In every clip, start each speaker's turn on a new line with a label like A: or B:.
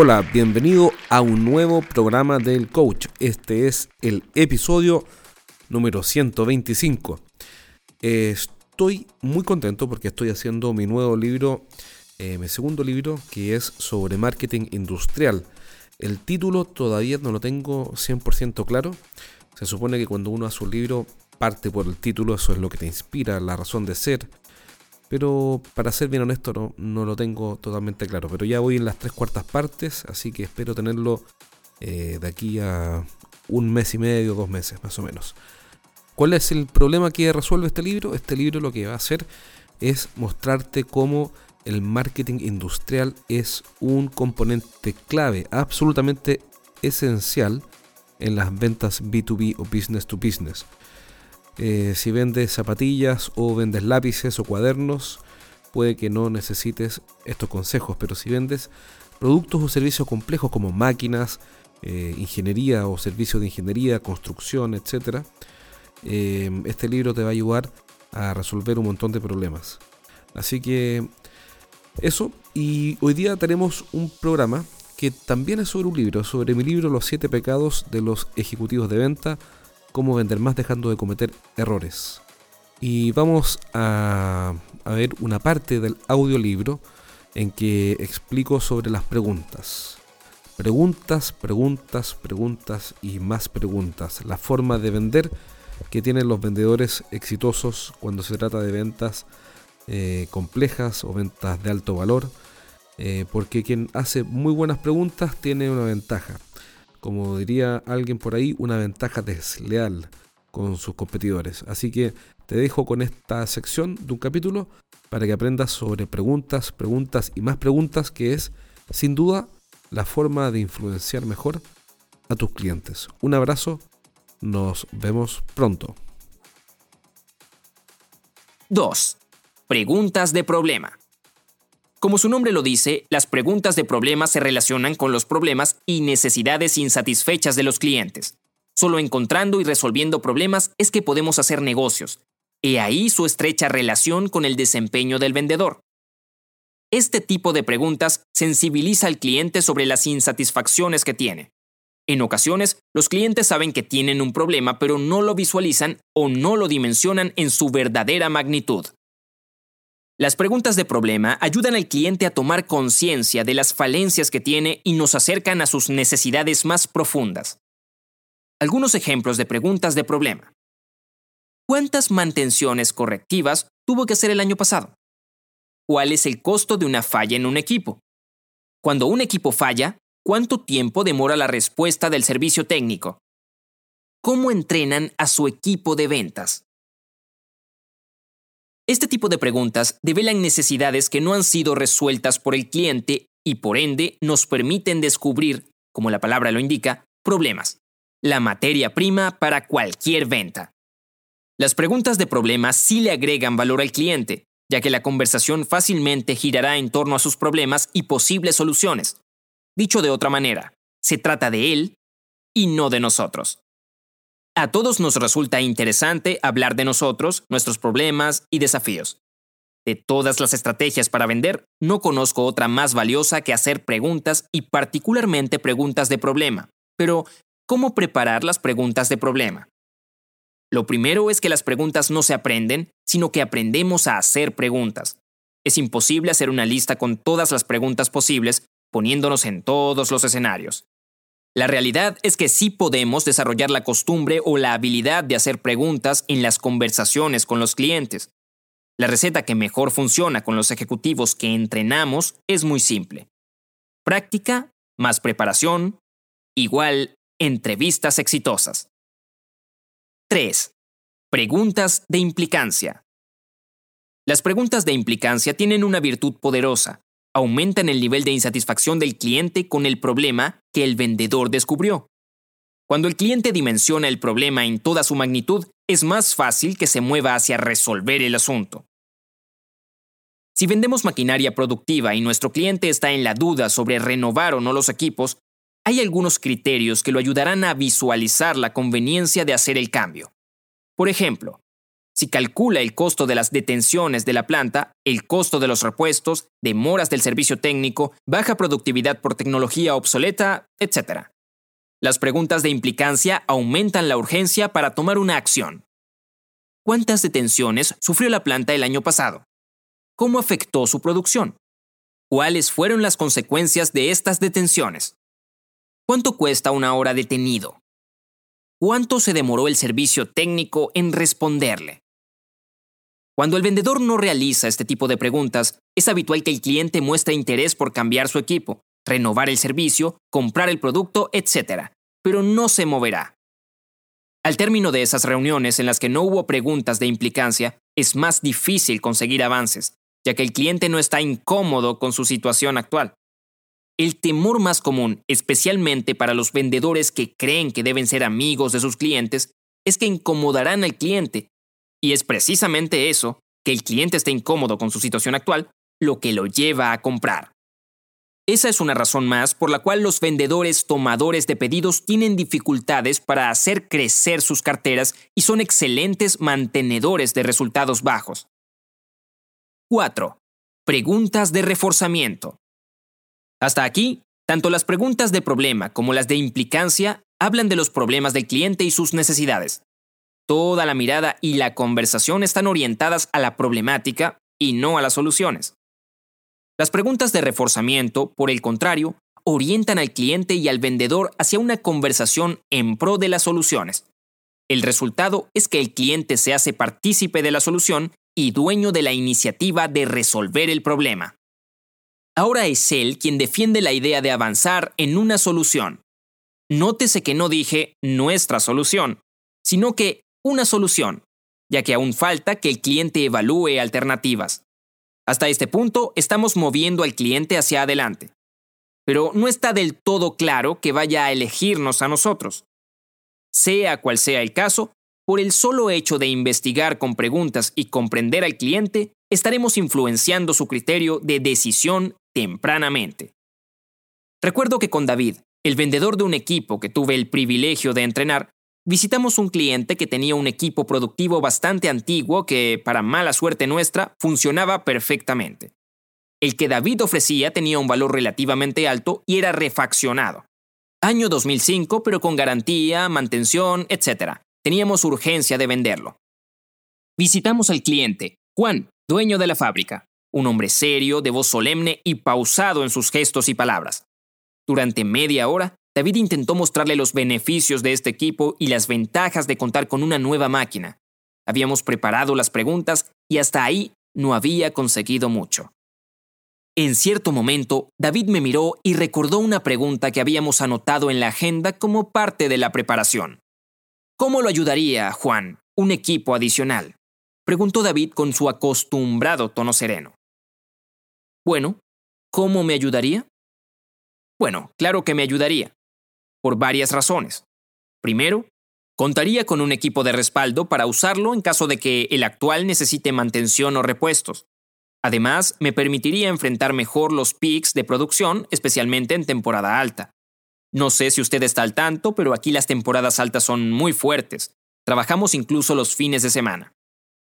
A: Hola, bienvenido a un nuevo programa del coach. Este es el episodio número 125. estoy muy contento porque estoy haciendo mi nuevo libro, eh, mi segundo libro, que es sobre marketing industrial. El título todavía no lo tengo 100% claro. Se supone que cuando uno hace un libro parte por el título, eso es lo que te inspira, la razón de ser. Pero para ser bien honesto no, lo tengo totalmente claro. Pero ya voy en las tres cuartas partes, así que espero tenerlo eh, de aquí a un mes y medio, dos meses más o menos. ¿Cuál es el problema que resuelve este libro? Este libro lo que va a hacer es mostrarte cómo el marketing industrial es un componente clave, absolutamente esencial en las ventas B2B o business to business. Eh, si vendes zapatillas o vendes lápices o cuadernos, puede que no necesites estos consejos, pero si vendes productos o servicios complejos como máquinas, eh, ingeniería o servicios de ingeniería, construcción, etc., eh, este libro te va a ayudar a resolver un montón de problemas. Así que eso, y hoy día tenemos un programa que también es sobre un libro, sobre mi libro Los siete pecados de los ejecutivos de venta, cómo vender más dejando de cometer errores. Y vamos a, ver una parte del audiolibro en que explico sobre las preguntas. Preguntas, preguntas, preguntas y más preguntas. La forma de vender que tienen los vendedores exitosos cuando se trata de ventas eh, complejas o ventas de alto valor. Eh, porque quien hace muy buenas preguntas tiene una ventaja como diría alguien por ahí, una ventaja desleal con sus competidores. Así que te dejo con esta sección de un capítulo para que aprendas sobre preguntas, preguntas y más preguntas, que es sin duda la forma de influenciar mejor a tus clientes. Un abrazo, nos vemos pronto.
B: 2. Preguntas de problema. Como su nombre lo dice, las preguntas de problemas se relacionan con los problemas y necesidades insatisfechas de los clientes. Solo encontrando y resolviendo problemas es que podemos hacer negocios. He ahí su estrecha relación con el desempeño del vendedor. Este tipo de preguntas sensibiliza al cliente sobre las insatisfacciones que tiene. En ocasiones, los clientes saben que tienen un problema pero no lo visualizan o no lo dimensionan en su verdadera magnitud. Las preguntas de problema ayudan al cliente a tomar conciencia de las falencias que tiene y nos acercan a sus necesidades más profundas. Algunos ejemplos de preguntas de problema. ¿Cuántas mantenciones correctivas tuvo que hacer el año pasado? ¿Cuál es el costo de una falla en un equipo? Cuando un equipo falla, ¿cuánto tiempo demora la respuesta del servicio técnico? ¿Cómo entrenan a su equipo de ventas? Este tipo de preguntas develan necesidades que no han sido resueltas por el cliente y por ende nos permiten descubrir, como la palabra lo indica, problemas, la materia prima para cualquier venta. Las preguntas de problemas sí le agregan valor al cliente, ya que la conversación fácilmente girará en torno a sus problemas y posibles soluciones. Dicho de otra manera, se trata de él y no de nosotros. A todos nos resulta interesante hablar de nosotros, nuestros problemas y desafíos. De todas las estrategias para vender, no conozco otra más valiosa que hacer preguntas y particularmente preguntas de problema. Pero, ¿cómo preparar las preguntas de problema? Lo primero es que las preguntas no se aprenden, sino que aprendemos a hacer preguntas. Es imposible hacer una lista con todas las preguntas posibles, poniéndonos en todos los escenarios. La realidad es que sí podemos desarrollar la costumbre o la habilidad de hacer preguntas en las conversaciones con los clientes. La receta que mejor funciona con los ejecutivos que entrenamos es muy simple. Práctica más preparación igual entrevistas exitosas. 3. Preguntas de implicancia. Las preguntas de implicancia tienen una virtud poderosa aumentan el nivel de insatisfacción del cliente con el problema que el vendedor descubrió. Cuando el cliente dimensiona el problema en toda su magnitud, es más fácil que se mueva hacia resolver el asunto. Si vendemos maquinaria productiva y nuestro cliente está en la duda sobre renovar o no los equipos, hay algunos criterios que lo ayudarán a visualizar la conveniencia de hacer el cambio. Por ejemplo, Si calcula el costo de las detenciones de la planta, el costo de los repuestos, demoras del servicio técnico, baja productividad por tecnología obsoleta, etc. Las preguntas de implicancia aumentan la urgencia para tomar una acción. ¿Cuántas detenciones sufrió la planta el año pasado? ¿Cómo afectó su producción? ¿Cuáles fueron las consecuencias de estas detenciones? ¿Cuánto cuesta una hora detenido? ¿Cuánto se demoró el servicio técnico en responderle? Cuando el vendedor no realiza este tipo de preguntas, es habitual que el cliente muestre interés por cambiar su equipo, renovar el servicio, comprar el producto, etc., pero no se moverá. Al término de esas reuniones en las que no hubo preguntas de implicancia, es más difícil conseguir avances, ya que el cliente no está incómodo con su situación actual. El temor más común, especialmente para los vendedores que creen que deben ser amigos de sus clientes, es que incomodarán al cliente. Y es precisamente eso, que el cliente esté incómodo con su situación actual, lo que lo lleva a comprar. Esa es una razón más por la cual los vendedores tomadores de pedidos tienen dificultades para hacer crecer sus carteras y son excelentes mantenedores de resultados bajos. 4. Preguntas de reforzamiento. Hasta aquí, tanto las preguntas de problema como las de implicancia hablan de los problemas del cliente y sus necesidades. Toda la mirada y la conversación están orientadas a la problemática y no a las soluciones. Las preguntas de reforzamiento, por el contrario, orientan al cliente y al vendedor hacia una conversación en pro de las soluciones. El resultado es que el cliente se hace partícipe de la solución y dueño de la iniciativa de resolver el problema. Ahora es él quien defiende la idea de avanzar en una solución. Nótese que no dije nuestra solución, sino que una solución, ya que aún falta que el cliente evalúe alternativas. Hasta este punto estamos moviendo al cliente hacia adelante. Pero no está del todo claro que vaya a elegirnos a nosotros. Sea cual sea el caso, por el solo hecho de investigar con preguntas y comprender al cliente, estaremos influenciando su criterio de decisión tempranamente. Recuerdo que con David, el vendedor de un equipo que tuve el privilegio de entrenar, visitamos un cliente que tenía un equipo productivo bastante antiguo que, para mala suerte nuestra, funcionaba perfectamente. El que David ofrecía tenía un valor relativamente alto y era refaccionado. Año 2005, pero con garantía, mantención, etc. Teníamos urgencia de venderlo. Visitamos al cliente, Juan, dueño de la fábrica, un hombre serio, de voz solemne y pausado en sus gestos y palabras. Durante media hora David intentó mostrarle los beneficios de este equipo y las ventajas de contar con una nueva máquina. Habíamos preparado las preguntas y hasta ahí no había conseguido mucho. En cierto momento, David me miró y recordó una pregunta que habíamos anotado en la agenda como parte de la preparación. ¿Cómo lo ayudaría, Juan, un equipo adicional? preguntó David con su acostumbrado tono sereno. Bueno, ¿cómo me ayudaría? Bueno, claro que me ayudaría por varias razones. Primero, contaría con un equipo de respaldo para usarlo en caso de que el actual necesite mantención o repuestos. Además, me permitiría enfrentar mejor los peaks de producción, especialmente en temporada alta. No sé si usted está al tanto, pero aquí las temporadas altas son muy fuertes. Trabajamos incluso los fines de semana.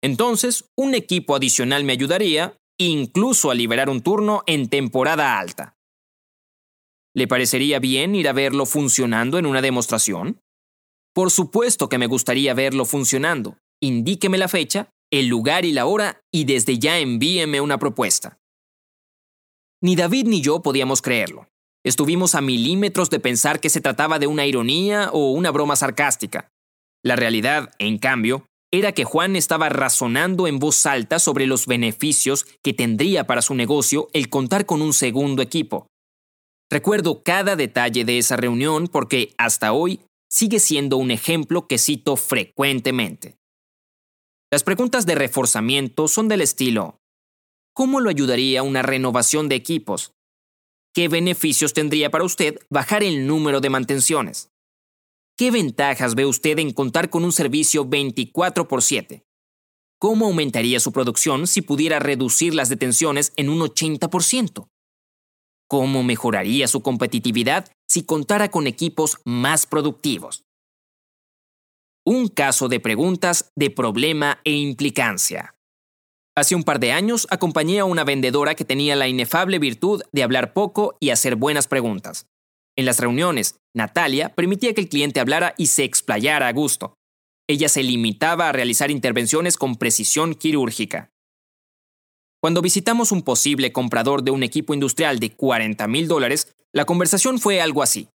B: Entonces, un equipo adicional me ayudaría, incluso a liberar un turno en temporada alta. ¿Le parecería bien ir a verlo funcionando en una demostración? Por supuesto que me gustaría verlo funcionando. Indíqueme la fecha, el lugar y la hora y desde ya envíeme una propuesta. Ni David ni yo podíamos creerlo. Estuvimos a milímetros de pensar que se trataba de una ironía o una broma sarcástica. La realidad, en cambio, era que Juan estaba razonando en voz alta sobre los beneficios que tendría para su negocio el contar con un segundo equipo. Recuerdo cada detalle de esa reunión porque hasta hoy sigue siendo un ejemplo que cito frecuentemente. Las preguntas de reforzamiento son del estilo, ¿cómo lo ayudaría una renovación de equipos? ¿Qué beneficios tendría para usted bajar el número de mantenciones? ¿Qué ventajas ve usted en contar con un servicio 24 por 7? ¿Cómo aumentaría su producción si pudiera reducir las detenciones en un 80%? ¿Cómo mejoraría su competitividad si contara con equipos más productivos? Un caso de preguntas de problema e implicancia. Hace un par de años acompañé a una vendedora que tenía la inefable virtud de hablar poco y hacer buenas preguntas. En las reuniones, Natalia permitía que el cliente hablara y se explayara a gusto. Ella se limitaba a realizar intervenciones con precisión quirúrgica. Cuando visitamos un posible comprador de un equipo industrial de 40 mil dólares, la conversación fue algo así.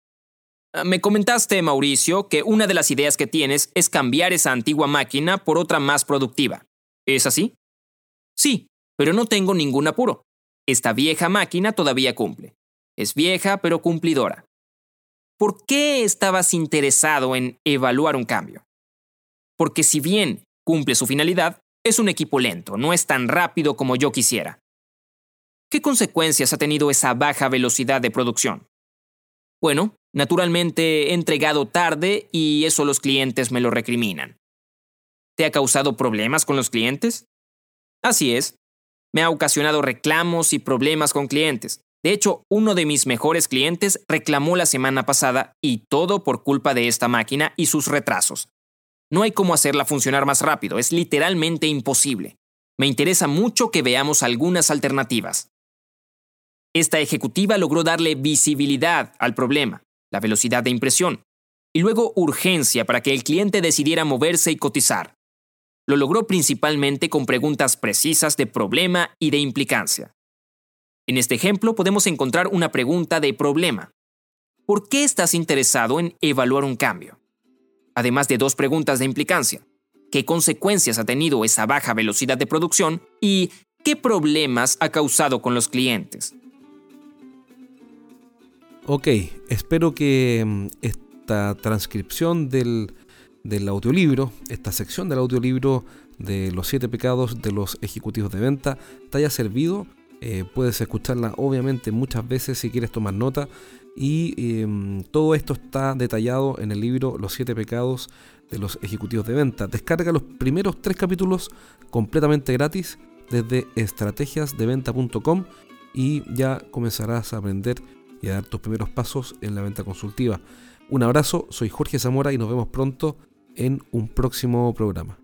B: Ah, me comentaste, Mauricio, que una de las ideas que tienes es cambiar esa antigua máquina por otra más productiva. ¿Es así? Sí, pero no tengo ningún apuro. Esta vieja máquina todavía cumple. Es vieja, pero cumplidora. ¿Por qué estabas interesado en evaluar un cambio? Porque si bien cumple su finalidad, es un equipo lento, no es tan rápido como yo quisiera. ¿Qué consecuencias ha tenido esa baja velocidad de producción? Bueno, naturalmente he entregado tarde y eso los clientes me lo recriminan. ¿Te ha causado problemas con los clientes? Así es. Me ha ocasionado reclamos y problemas con clientes. De hecho, uno de mis mejores clientes reclamó la semana pasada y todo por culpa de esta máquina y sus retrasos. No hay cómo hacerla funcionar más rápido, es literalmente imposible. Me interesa mucho que veamos algunas alternativas. Esta ejecutiva logró darle visibilidad al problema, la velocidad de impresión, y luego urgencia para que el cliente decidiera moverse y cotizar. Lo logró principalmente con preguntas precisas de problema y de implicancia. En este ejemplo podemos encontrar una pregunta de problema. ¿Por qué estás interesado en evaluar un cambio? Además de dos preguntas de implicancia. ¿Qué consecuencias ha tenido esa baja velocidad de producción? ¿Y qué problemas ha causado con los clientes?
A: Ok, espero que mm, esta transcripción del del audiolibro, esta sección del audiolibro de los siete pecados de los ejecutivos de venta, te haya servido. Eh, puedes escucharla obviamente muchas veces si quieres tomar nota. Y em, todo esto está detallado en el libro Los siete pecados de los ejecutivos de venta. Descarga los primeros tres capítulos completamente gratis desde estrategiasdeventa.com y ya comenzarás a aprender y a dar tus primeros pasos en la venta consultiva. Un abrazo, soy Jorge Zamora y nos vemos pronto en un próximo programa.